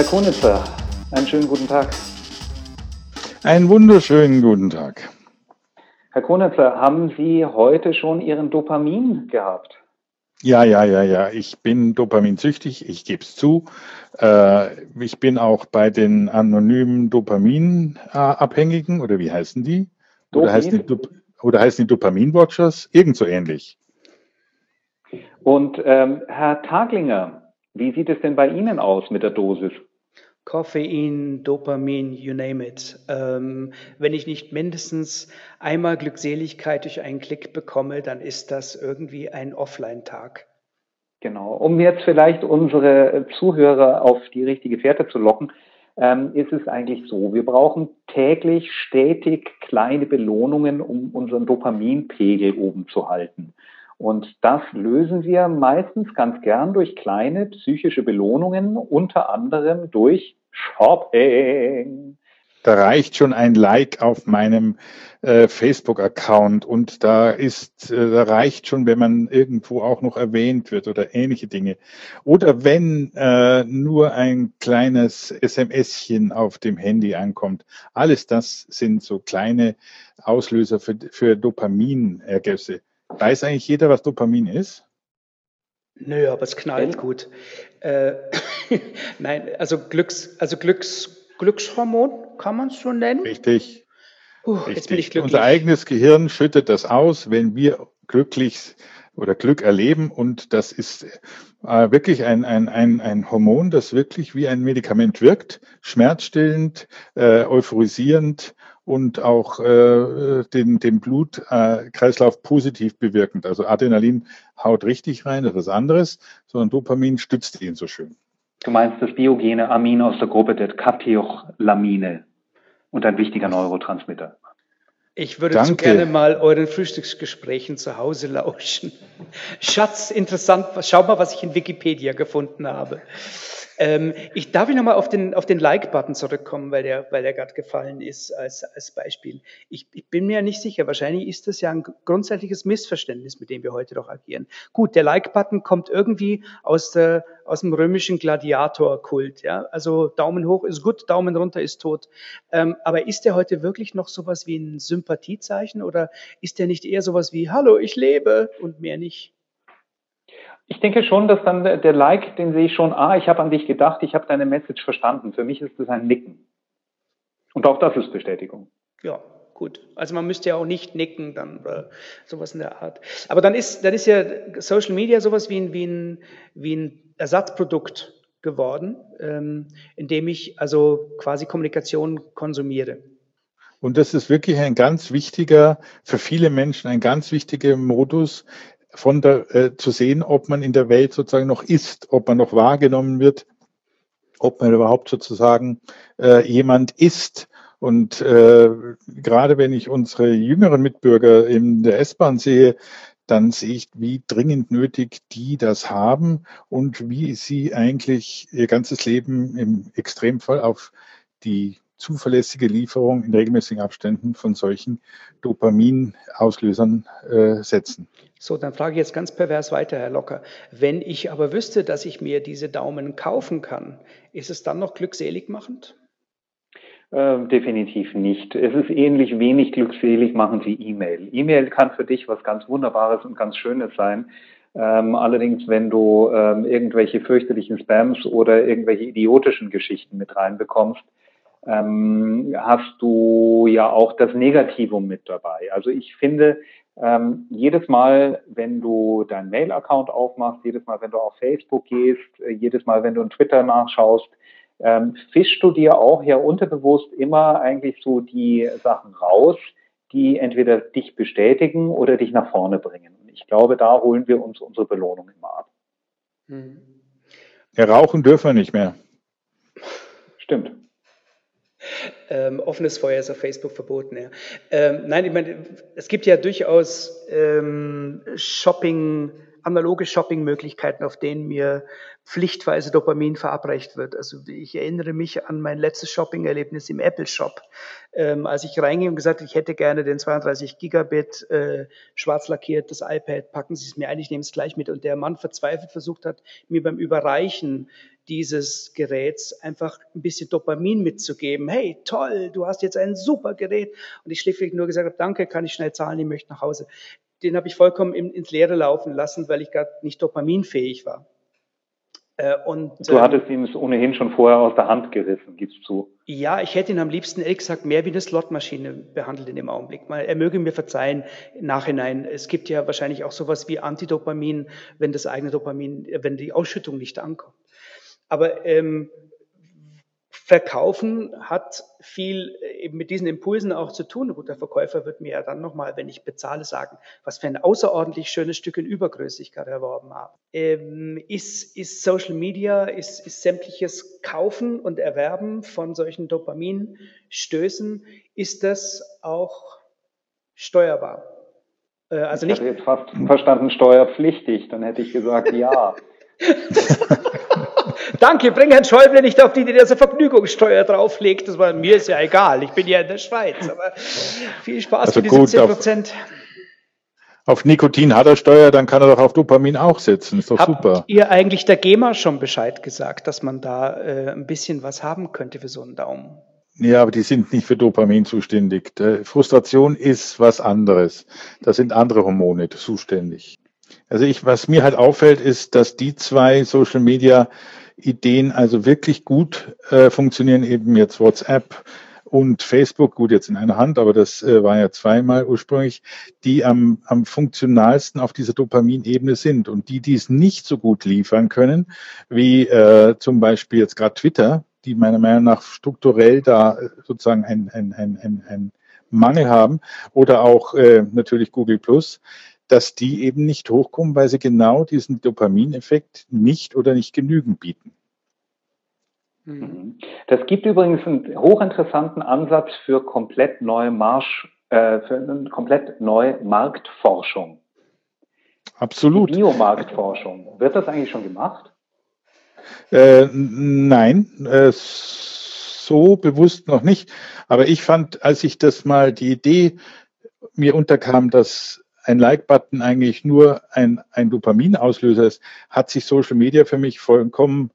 Herr Konitzer, einen schönen guten Tag. Einen wunderschönen guten Tag. Herr Konitzer, haben Sie heute schon Ihren Dopamin gehabt? Ja, ja, ja, ja. Ich bin dopaminsüchtig, ich gebe es zu. Äh, ich bin auch bei den anonymen Dopaminabhängigen, oder wie heißen die? Oder heißen die, Dop oder heißen die Dopamin-Watchers? Irgend so ähnlich. Und ähm, Herr Taglinger, wie sieht es denn bei Ihnen aus mit der Dosis? Koffein, Dopamin, you name it. Ähm, wenn ich nicht mindestens einmal Glückseligkeit durch einen Klick bekomme, dann ist das irgendwie ein Offline-Tag. Genau. Um jetzt vielleicht unsere Zuhörer auf die richtige Fährte zu locken, ähm, ist es eigentlich so, wir brauchen täglich stetig kleine Belohnungen, um unseren Dopaminpegel oben zu halten. Und das lösen wir meistens ganz gern durch kleine psychische Belohnungen, unter anderem durch Shopping. Da reicht schon ein Like auf meinem äh, Facebook-Account und da ist, äh, da reicht schon, wenn man irgendwo auch noch erwähnt wird oder ähnliche Dinge. Oder wenn äh, nur ein kleines SMSchen auf dem Handy ankommt. Alles das sind so kleine Auslöser für, für Dopaminergüsse. Weiß eigentlich jeder, was Dopamin ist? Nö, aber es knallt gut. Äh, nein, also Glücks, also Glücks, Glückshormon kann man es so nennen. Richtig. Uh, Richtig. Jetzt bin ich glücklich. Unser eigenes Gehirn schüttet das aus, wenn wir glücklich oder Glück erleben. Und das ist äh, wirklich ein, ein, ein, ein Hormon, das wirklich wie ein Medikament wirkt, schmerzstillend, äh, euphorisierend und auch äh, den, den Blutkreislauf äh, positiv bewirkend. Also Adrenalin haut richtig rein, das ist was anderes, sondern Dopamin stützt ihn so schön. Du meinst das biogene Amin aus der Gruppe der Kateolamine und ein wichtiger Neurotransmitter. Ich würde Danke. zu gerne mal euren Frühstücksgesprächen zu Hause lauschen. Schatz, interessant, schau mal, was ich in Wikipedia gefunden habe. Ähm, ich darf ich nochmal auf den, auf den Like-Button zurückkommen, weil der, weil der gerade gefallen ist als, als Beispiel. Ich, ich bin mir nicht sicher. Wahrscheinlich ist das ja ein grundsätzliches Missverständnis, mit dem wir heute doch agieren. Gut, der Like-Button kommt irgendwie aus, der, aus dem römischen Gladiator-Kult. Ja? Also Daumen hoch ist gut, Daumen runter ist tot. Ähm, aber ist der heute wirklich noch sowas wie ein Sympathiezeichen oder ist der nicht eher sowas wie Hallo, ich lebe und mehr nicht? Ich denke schon, dass dann der Like, den sehe ich schon, ah, ich habe an dich gedacht, ich habe deine Message verstanden. Für mich ist das ein Nicken. Und auch das ist Bestätigung. Ja, gut. Also man müsste ja auch nicht nicken, dann sowas in der Art. Aber dann ist, dann ist ja Social Media sowas wie ein, wie ein, wie ein Ersatzprodukt geworden, ähm, in dem ich also quasi Kommunikation konsumiere. Und das ist wirklich ein ganz wichtiger, für viele Menschen ein ganz wichtiger Modus, von der, äh, zu sehen, ob man in der Welt sozusagen noch ist, ob man noch wahrgenommen wird, ob man überhaupt sozusagen äh, jemand ist. Und äh, gerade wenn ich unsere jüngeren Mitbürger in der S-Bahn sehe, dann sehe ich, wie dringend nötig die das haben und wie sie eigentlich ihr ganzes Leben im Extremfall auf die zuverlässige Lieferung in regelmäßigen Abständen von solchen Dopaminauslösern äh, setzen. So, dann frage ich jetzt ganz pervers weiter, Herr Locker. Wenn ich aber wüsste, dass ich mir diese Daumen kaufen kann, ist es dann noch glückselig machend? Äh, definitiv nicht. Es ist ähnlich wenig glückselig machen wie E-Mail. E-Mail kann für dich was ganz Wunderbares und ganz Schönes sein. Ähm, allerdings, wenn du ähm, irgendwelche fürchterlichen Spams oder irgendwelche idiotischen Geschichten mit reinbekommst, ähm, hast du ja auch das Negativum mit dabei. Also ich finde, ähm, jedes Mal, wenn du deinen Mail-Account aufmachst, jedes Mal, wenn du auf Facebook gehst, äh, jedes Mal, wenn du in Twitter nachschaust, ähm, fischst du dir auch ja unterbewusst immer eigentlich so die Sachen raus, die entweder dich bestätigen oder dich nach vorne bringen. Und ich glaube, da holen wir uns unsere Belohnung immer ab. Mhm. Ja, rauchen dürfen wir nicht mehr. Stimmt. Ähm, offenes Feuer ist auf Facebook verboten. Ja. Ähm, nein, ich meine, es gibt ja durchaus ähm, Shopping analoge Shopping-Möglichkeiten, auf denen mir pflichtweise Dopamin verabreicht wird. Also ich erinnere mich an mein letztes Shopping-Erlebnis im Apple Shop, ähm, als ich reingehe und gesagt, ich hätte gerne den 32 Gigabit äh, schwarz lackiertes iPad, packen Sie es mir ein, ich nehme es gleich mit. Und der Mann verzweifelt versucht hat, mir beim Überreichen dieses Geräts einfach ein bisschen Dopamin mitzugeben. Hey, toll, du hast jetzt ein super Gerät. Und ich schlichtweg nur gesagt habe, danke, kann ich schnell zahlen, ich möchte nach Hause. Den habe ich vollkommen ins Leere laufen lassen, weil ich gerade nicht dopaminfähig war. Äh, und, du ähm, hattest ihm es ohnehin schon vorher aus der Hand gerissen, gibst zu. Ja, ich hätte ihn am liebsten, ehrlich gesagt, mehr wie eine Slotmaschine behandelt in dem Augenblick. Er möge mir verzeihen, im Nachhinein. Es gibt ja wahrscheinlich auch sowas wie Antidopamin, wenn das eigene Dopamin, wenn die Ausschüttung nicht ankommt. Aber ähm, Verkaufen hat viel äh, eben mit diesen Impulsen auch zu tun. Gut, der Verkäufer wird mir ja dann nochmal, wenn ich bezahle, sagen, was für ein außerordentlich schönes Stück in Übergröße ich gerade erworben habe. Ähm, ist, ist Social Media, ist, ist sämtliches Kaufen und Erwerben von solchen Dopaminstößen, ist das auch steuerbar? Äh, also ich nicht, hätte jetzt fast verstanden, steuerpflichtig, dann hätte ich gesagt, ja. Danke, bring Herrn Schäuble nicht auf die, die das Vergnügungssteuer drauflegt. Das war, mir ist ja egal, ich bin ja in der Schweiz. Aber viel Spaß also für die 17 Prozent. Auf, Nikotin hat er Steuer, dann kann er doch auf Dopamin auch setzen. Ist doch Habt super. ihr eigentlich der GEMA schon Bescheid gesagt, dass man da äh, ein bisschen was haben könnte für so einen Daumen? Ja, aber die sind nicht für Dopamin zuständig. Frustration ist was anderes. Da sind andere Hormone zuständig. Also ich, was mir halt auffällt, ist, dass die zwei Social Media Ideen also wirklich gut äh, funktionieren, eben jetzt WhatsApp und Facebook, gut jetzt in einer Hand, aber das äh, war ja zweimal ursprünglich, die am, am funktionalsten auf dieser Dopaminebene sind. Und die, die es nicht so gut liefern können, wie äh, zum Beispiel jetzt gerade Twitter, die meiner Meinung nach strukturell da äh, sozusagen ein, ein, ein, ein, ein Mangel haben, oder auch äh, natürlich Google Plus, dass die eben nicht hochkommen, weil sie genau diesen Dopamineffekt nicht oder nicht genügend bieten. Mhm. Das gibt übrigens einen hochinteressanten Ansatz für komplett neue Marsch, äh, für eine komplett neue Marktforschung. Absolut. Die Biomarktforschung. Wird das eigentlich schon gemacht? Äh, nein, äh, so bewusst noch nicht. Aber ich fand, als ich das mal die Idee mir unterkam, dass ein Like-Button eigentlich nur ein, ein Dopaminauslöser ist, hat sich Social Media für mich vollkommen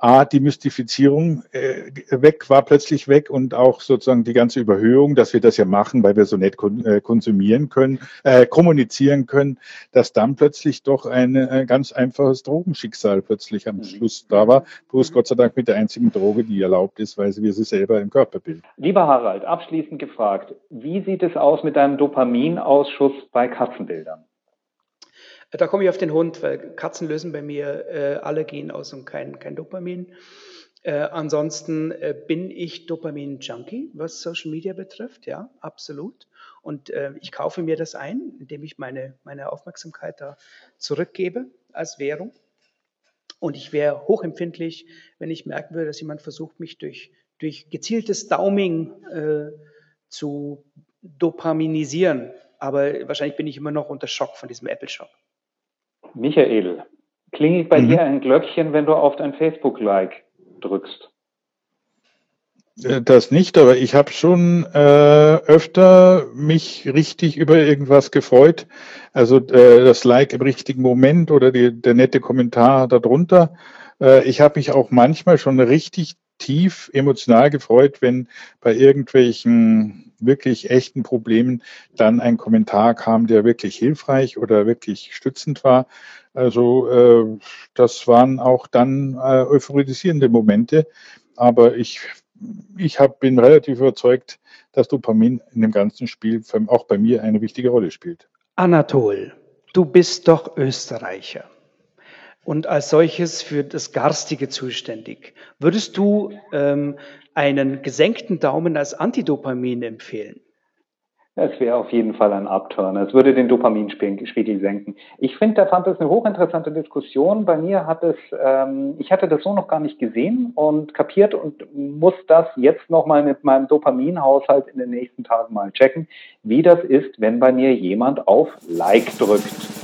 A, die Mystifizierung äh, weg, war plötzlich weg und auch sozusagen die ganze Überhöhung, dass wir das ja machen, weil wir so nett kon äh, konsumieren können, äh, kommunizieren können, dass dann plötzlich doch ein, ein ganz einfaches Drogenschicksal plötzlich am mhm. Schluss da war. Bloß mhm. Gott sei Dank mit der einzigen Droge, die erlaubt ist, weil wir sie selber im Körper bilden. Lieber Harald, abschließend gefragt, wie sieht es aus mit deinem Dopaminausschuss bei Katzenbildern? Da komme ich auf den Hund, weil Katzen lösen bei mir äh, Allergien aus und kein, kein Dopamin. Äh, ansonsten äh, bin ich Dopamin-Junkie, was Social Media betrifft, ja, absolut. Und äh, ich kaufe mir das ein, indem ich meine, meine Aufmerksamkeit da zurückgebe als Währung. Und ich wäre hochempfindlich, wenn ich merken würde, dass jemand versucht, mich durch, durch gezieltes Dauming äh, zu dopaminisieren. Aber wahrscheinlich bin ich immer noch unter Schock von diesem Apple-Shop. Michael, klingelt bei mhm. dir ein Glöckchen, wenn du auf dein Facebook-Like drückst? Äh, das nicht, aber ich habe schon äh, öfter mich richtig über irgendwas gefreut. Also äh, das Like im richtigen Moment oder die, der nette Kommentar darunter. Äh, ich habe mich auch manchmal schon richtig tief emotional gefreut, wenn bei irgendwelchen wirklich echten Problemen dann ein Kommentar kam, der wirklich hilfreich oder wirklich stützend war. Also äh, das waren auch dann äh, euphorisierende Momente. Aber ich, ich hab, bin relativ überzeugt, dass Dopamin in dem ganzen Spiel auch bei mir eine wichtige Rolle spielt. Anatol, du bist doch Österreicher und als solches für das Garstige zuständig. Würdest du ähm, einen gesenkten Daumen als Antidopamin empfehlen? Es wäre auf jeden Fall ein Upturner. Es würde den Dopaminspiegel senken. Ich finde, da fand es eine hochinteressante Diskussion. Bei mir hat es, ähm, ich hatte das so noch gar nicht gesehen und kapiert und muss das jetzt nochmal mit meinem Dopaminhaushalt in den nächsten Tagen mal checken, wie das ist, wenn bei mir jemand auf Like drückt.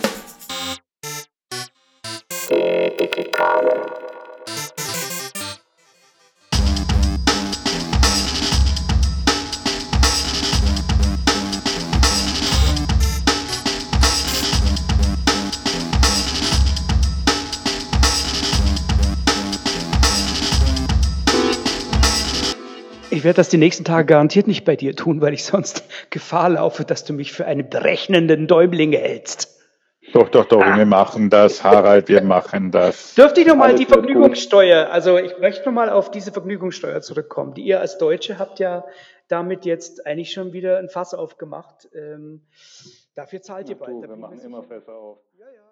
Ich werde das die nächsten Tage garantiert nicht bei dir tun, weil ich sonst Gefahr laufe, dass du mich für einen berechnenden Däumling hältst. Doch, doch, doch, ah. wir machen das, Harald, wir machen das. Dürfte ich nochmal die Vergnügungssteuer, also ich möchte nochmal auf diese Vergnügungssteuer zurückkommen. Die ihr als Deutsche habt ja damit jetzt eigentlich schon wieder ein Fass aufgemacht. Ähm, dafür zahlt ihr bald. Du, wir machen immer Fässer auf. Ja, ja.